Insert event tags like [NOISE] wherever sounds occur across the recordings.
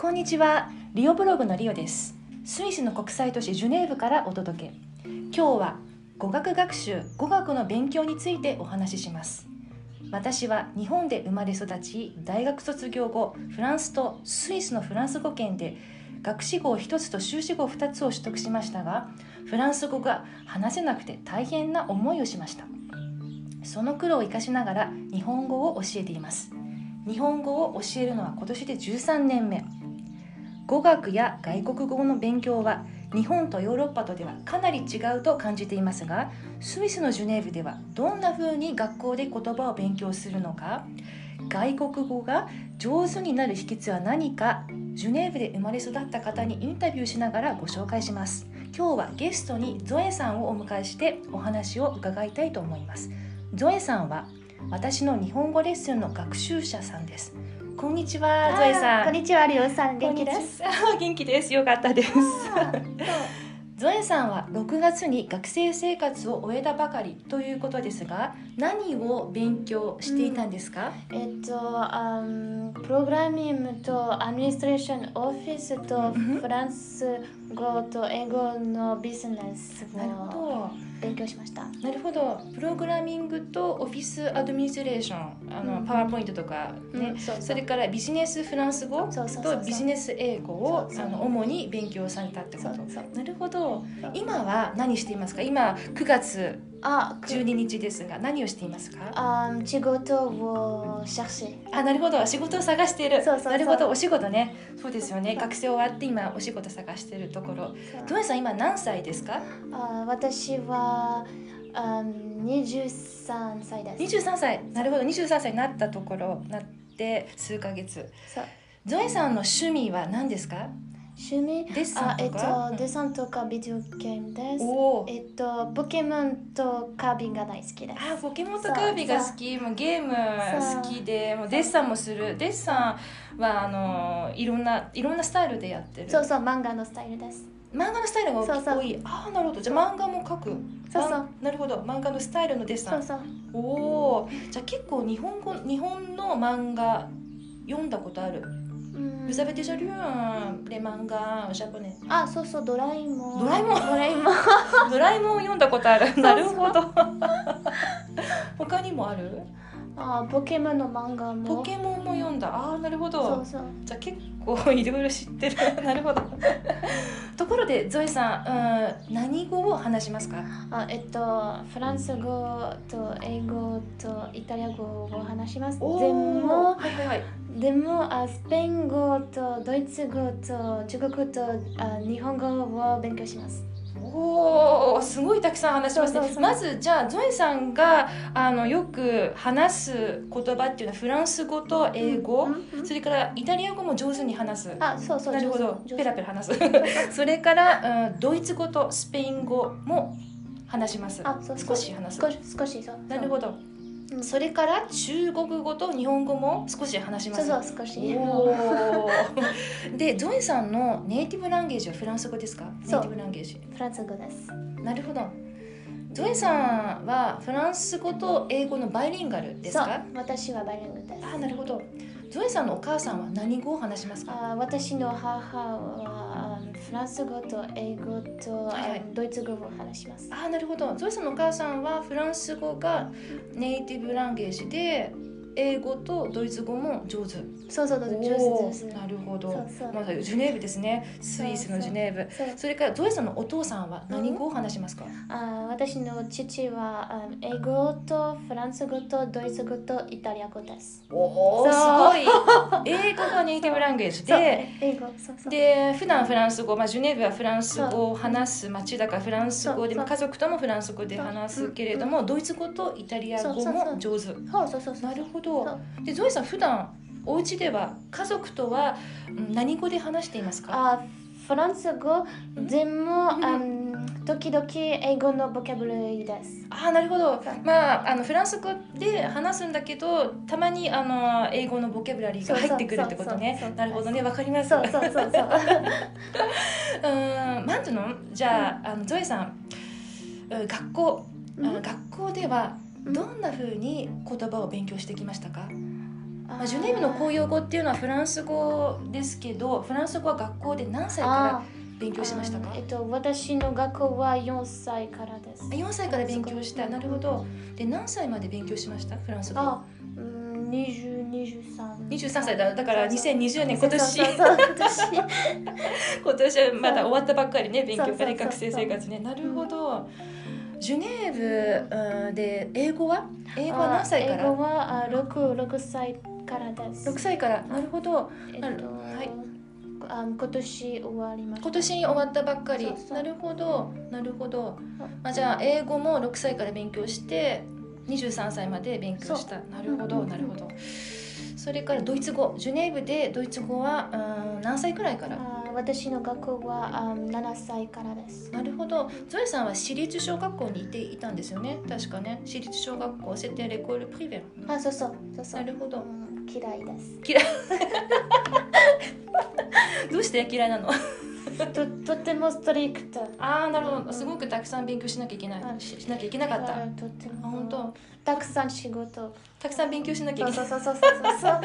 こんにちは。リオブログのリオです。スイスの国際都市ジュネーブからお届け。今日は語学学習語学の勉強についてお話しします。私は日本で生まれ育ち大学卒業後フランスとスイスのフランス語圏で学士号1つと修士号2つを取得しましたがフランス語が話せなくて大変な思いをしました。その苦労を生かしながら日本語を教えています。日本語を教えるのは今年で13年目。語学や外国語の勉強は日本とヨーロッパとではかなり違うと感じていますがスイスのジュネーブではどんな風に学校で言葉を勉強するのか外国語が上手になる秘訣は何かジュネーブで生まれ育った方にインタビューしながらご紹介します。今日はゲストにゾエさんをお迎えしてお話を伺いたいと思います。ゾエさんは私の日本語レッスンの学習者さんです。こんにちは、ゾエさん。こんにちは、リオさん。元気です？[LAUGHS] 元気です。よかったです。ゾエさんは6月に学生生活を終えたばかりということですが、何を勉強していたんですか？えっと、あプログラミングとアドミニストレーションオフィスとフランス語と英語のビジネスなるほど。勉強しました。なるほど。プログラミングとオフィスアドミニストレーション、あの、うんパワーポイントとかね、うんそれからビジネスフランス語とビジネス英語をあの主に勉強されたってことなるほど。今は何していますか？今9月あ、12日ですが何をしていますか？あ仕事を chercher。あなるほど。仕事を探している。そうそうそう。なるほど。お仕事ね。そうですよね。学生終わって今お仕事探しているところ。ドエさん今何歳ですか？あ私はあ23歳です。23歳。なるほど。23歳になったところなって数ヶ月。そう。ゾエさんの趣味は何ですか？趣味？デッサあ、えっンとかと、デッサンとかビデオゲームです。おお。えっと、ポケモンとカービンが大好きです。あポケモンとカービィが好き。もうゲーム好きでもうデッサンもする。デッサンはあのいろんないろんなスタイルでやってる。そうそう、漫画のスタイルです。漫画のスタイルがそうそう。多いああなるほど。じゃあ漫画も描く。そうそう。まなるほど。漫画のスタイルのデッサン。そうそう。おおじゃあ結構日本語日本の漫画読んだことある。うん Vous avez déjà lu les mangas japonais あ、そうそう、ドラえもん。ドラえもん？ドラえもん。[LAUGHS] ドラえもん読んだことある。うなるほど。[LAUGHS] 他にもある？あ、ポケモンの漫画も。ポケモンも読んだ。ああなるほそどうそう。じゃあ結構いろいろ知ってる。[LAUGHS] なるほど。ところでゾエさん、うん、何語を話しますか？あ、えっと、フランス語と英語とイタリア語を話します。でおー。も、はいはいはいでもあスペイン語とドイツ語と中国語とあ日本語を勉強します。おおすごいたくさん話しますね。まずじゃあゾエさんがあのよく話す言葉っていうのはフランス語と英語、うんうんそれからイタリア語も上手に話す。あ、そうそう。なるほど。ペラペラ話す。[LAUGHS] それから、うん、ドイツ語とスペイン語も話します。あ、そう少し話す。少し少しそう。なるほど、うん。それから中国語と日本語も少し話します。そうそう少し。[LAUGHS] でゾエさんのネイティブランゲージはフランス語ですか？ネイティブランゲージ。フランス語です。なるほど。ゾエさんはフランス語と英語のバイリンガルですか、私はバイリンガルです。あなるほど。ゾエさんのお母さんは何語を話しますか？あ私の母はあフランス語と英語と、はいドイツ語を話します。あなるほどゾエさんのお母さんはフランス語がネイティブランゲージで英語とドイツ語も上手。そうそうそう、上お手です。ーなるほど。まあ、ジュネーブですね。スイスのジュネーブ。それからゾエさんのお父さんは何語を話しますか、あ私の父はあ英語とフランス語とドイツ語とイタリア語です。おおすごい。英語がネイティブランゲージで英語、そうそう。で普段フランス語、まあ、ジュネーブはフランス語を話す町だからフランス語でまあ家族ともフランス語で話すけれどもドイツ語とイタリア語も上手。そうそうそう。なるほどそう。でゾエさん普段お家では家族とはうん何語で話していますか？あフランス語でも、うん時々英語のボキャブラリーです。ああなるほど。まああのフランス語で話すんだけどたまにあの英語のボキャブラリーが入ってくるってことね。なるほどね。わかります。そうそうそうそう。[LAUGHS] うんなんていうの？じゃああのゾエさんうん学校あの学校ではどんな風に言葉を勉強してきましたか？まあ、ジュネーブの公用語っていうのはフランス語ですけどフランス語は学校で何歳から勉強しましたか？あえっと、私の学校は4歳からです。4歳から勉強した。なるほど。で何歳まで勉強しました？フランス語。あ、うん、20、23。23歳だ。だから2020年今年。今年。[LAUGHS] 今年はまだ終わったばっかりね勉強から学生生活ね。なるほどジュネーブうんで英語は？英語は何歳かあ英ら語はあ 6, 6歳からです。6歳から。なるほど。えっと、はい。あ今年終わりました。今年終わったばっかり。なるほど。なるほど、まあ、じゃあ英語も6歳から勉強して23歳まで勉強した。なるほどうん。なるほど。それからドイツ語。ジュネーブでドイツ語はうん何歳くらいから？あ私の学校はあ7歳からです。なるほど。ゾエさんは私立小学校にいていたんですよね？確かね。私立小学校セテレコールプリベあ、そうそう。そうそう。なるほど。うん嫌いです。嫌い。[LAUGHS] どうして嫌いなの？ととてもストリクト。ああなるほど。すごくたくさん勉強しなきゃいけない。あししなきゃいけなかった。あとても。あ本当。たくさん仕事。たくさん勉強しなきゃいけない。そうそうそうそう。そう。ま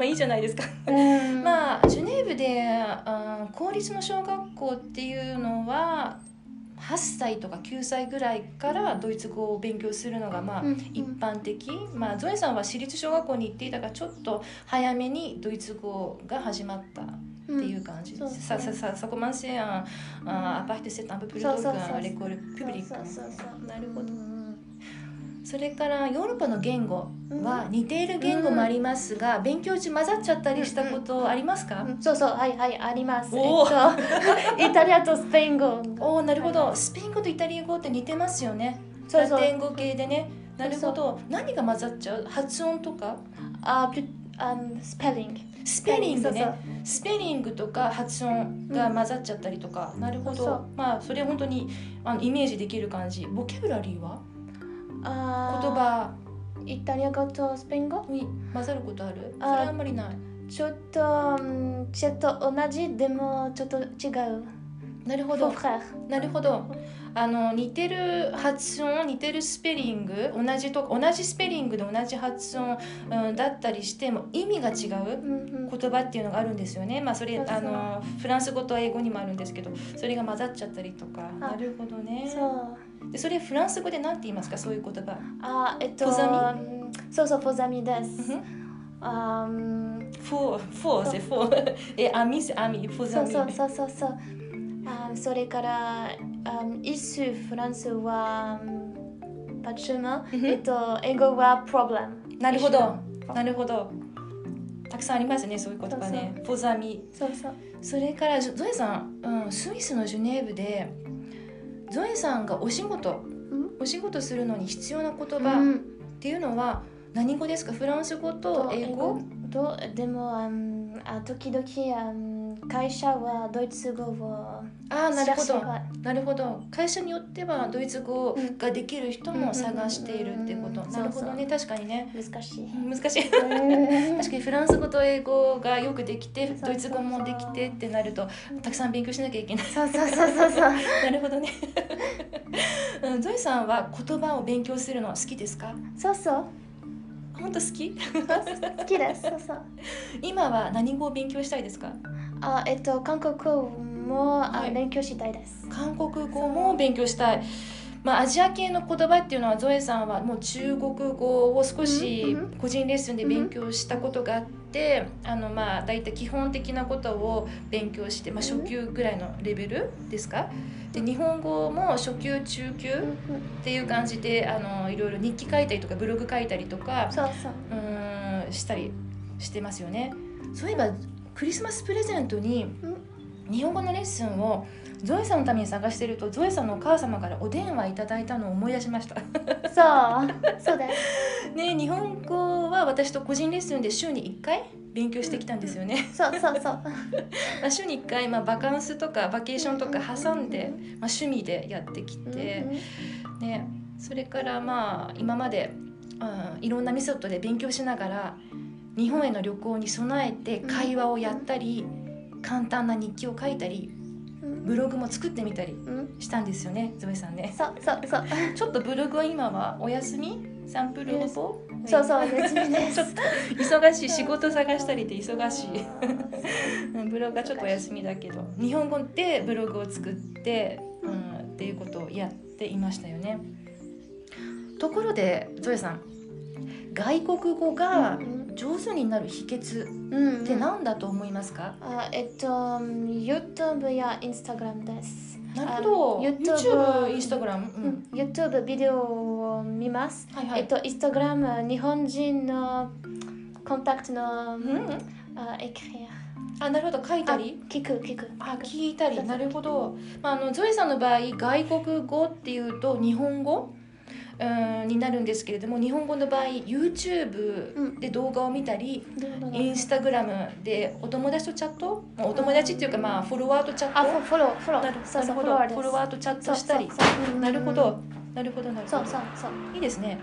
あいいじゃないですか。うん。まあジュネーブであー公立の小学校っていうのは8歳とか9歳ぐらいからドイツ語を勉強するのがまあうん。一般的、まあ、ゾエさんは私立小学校に行っていたからちょっと早めにドイツ語が始まったいう感じ。うん。さささ、ça commence à, à partir c'est un peu plus そう tôt そうそう。qu'à l'école publique そうそうそう。そうなるほど。うんそれからヨーロッパの言語は似ている言語もありますが、勉強中混ざっちゃったりしたことありますか、うん。そうそう。はいはいあります。えっおと [LAUGHS] イタリアとスペイン語。おおなるほど、はいスペイン語とイタリア語って似てますよね。そうそう。ラテン語系でね。なるほど。何が混ざっちゃう？発音とか？あ、プあスペリング。スペリングねスペリングとか発音が混ざっちゃったりとか、なるほど。まあそれ本当にあのイメージできる感じ。ボキャブラリーは？あ言葉。イタリア語とスペイン語？に混ざることある？それあはあんまりない？ちょっと、うんちょっと同じでもちょっと違う。なるほど。なるほどあの似てる発音似てるスペリング同じと同じスペリングで同じ発音、うん、だったりしても意味が違う言葉っていうのがあるんですよね。まあそれあのフランス語と英語にもあるんですけど、それが混ざっちゃったりとか。あなるほどね。そう。でそれフランス語で何て言いますか？そういう言葉。あ、えっと、そうそう、 faux amis です。あうんフォーフォーセフォー。[LAUGHS] えアミセアミフォザミ。そうそうそうそうそう。あそれから、あイスフランスは、うんパチュマ、うんえっと、英語はプロブレム。なるほど。なるほど。たくさんありますねそういう言葉ね。フォザミ。そうそう。それからゾエさん、うん、スイスのジュネーブでゾエさんがお仕事んお仕事するのに必要な言葉っうんていうのは何語ですかフランス語と英語とでも、あ時々会社はドイツ語をああなるほど。はなるほど。会社によってはドイツ語ができる人も探しているっていうこと。うんなるほどね。確かにね。難しい。難しい。うん。[LAUGHS] 確かにフランス語と英語がよくできてドイツ語もできてってなるとたくさん勉強しなきゃいけない。そうそうそうそうそう。[LAUGHS] なるほどね。[LAUGHS] うんゾエさんは言葉を勉強するのは好きですか？そうそう。本当好き？好きです。そうそう。今は何語を勉強したいですか？あ、えっと韓国語も、あはい。勉強したいです。韓国語も勉強したい。まあ、アジア系の言葉っていうのはゾエさんはもう中国語を少し個人レッスンで勉強したことがあって、あのまあ大体基本的なことを勉強して、まあ、初級ぐらいのレベルですか？で日本語も初級中級っていう感じであのいろいろ日記書いたりとかブログ書いたりとかそうそう。うーんしたりしてますよね。そういえばクリスマスプレゼントに日本語のレッスンをゾエさんのために探してるとゾエさんのお母様からお電話いただいたのを思い出しましたそう。そうです。[LAUGHS] ね日本語は私と個人レッスンで週に1回勉強してきたんですよね、そうそうそう。[LAUGHS] まあ、週に1回、まあ、バカンスとかバケーションとか挟んで、まあ、趣味でやってきて、ね、それからまあ今まで、うん、いろんなメソッドで勉強しながら日本への旅行に備えて会話をやったり簡単な日記を書いたりブログも作ってみたりうん。したんですよねゾエさんね。そうそうそう。ちょっとブログは今はお休み？サンプル応募？そうそう別にで [LAUGHS] ちょっすと忙しい仕事探したりで忙しい。うんブログがちょっとお休みだけど日本語でブログを作って、うん、っていうことをやっていましたよね。ところでゾエさん外国語がうん上手になる秘訣うん。って何だと思いますか、あえっと YouTube や Instagram です。なるほど。あ YouTube、Instagram、ううん。ん、YouTube ビデオを見ます、はいはい。えっと Instagram 日本人のコンタクトの、うん。あエクリア。あなるほど。書いたり？聞く聞く。あ聞いたり。なるほど、まあ、あのゾエさんの場合外国語っていうと日本語？うんになるんですけれども日本語の場合 YouTube で動画を見たり、インスタグラムでお友達とチャットまあお友達っていうかまあフォロワーとチャット。あフォローフォローなるそうそうなるほど。フォロワーとチャットしたり。なるほど。なるほどなるほど。そうそうそう。いいですね。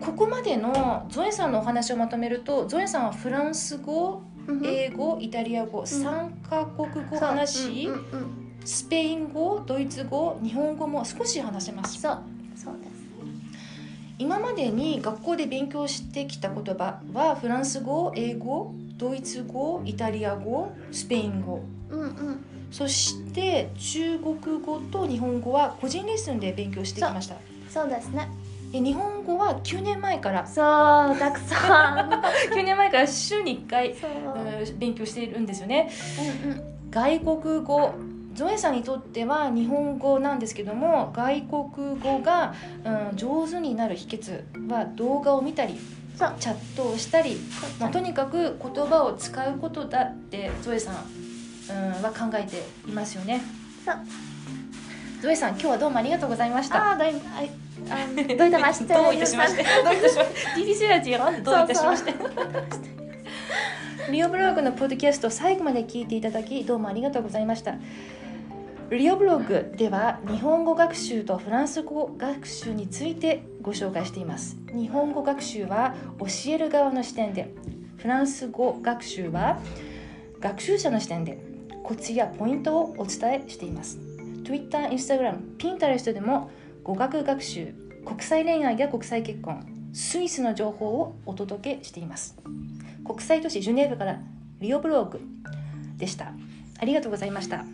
ここまでのゾエさんのお話をまとめるとゾエさんはフランス語うん英語イタリア語3カ国語話し、スペイン語ドイツ語日本語も少し話せます。そうそうです今までに学校で勉強してきた言葉はフランス語英語ドイツ語イタリア語スペイン語。うんうん。そして中国語と日本語は個人レッスンで勉強してきました。そうですね。で日本語は9年前から。そうたくさん。[LAUGHS] 9年前から週に1回、そう。うん勉強しているんですよね。うんうん。外国語ゾエさんにとっては日本語なんですけども外国語が、うん、上手になる秘訣は動画を見たりチャットをしたり、まあ、とにかく言葉を使うことだってゾエさん、うん、は考えていますよね。ゾエさん今日はどうもありがとうございました。あどうい [LAUGHS] どういたましてどういたしまして。どういたしまして。[LAUGHS] オどういたしまして。リオブログのポッドキャスト最後まで聞いていただきどうもありがとうございましたリオブログでは日本語学習とフランス語学習についてご紹介しています。日本語学習は教える側の視点でフランス語学習は学習者の視点でコツやポイントをお伝えしています。Twitter、Instagram、Pinterest でも語学学習国際恋愛や国際結婚スイスの情報をお届けしています。国際都市ジュネーブからリオブログでした。ありがとうございました。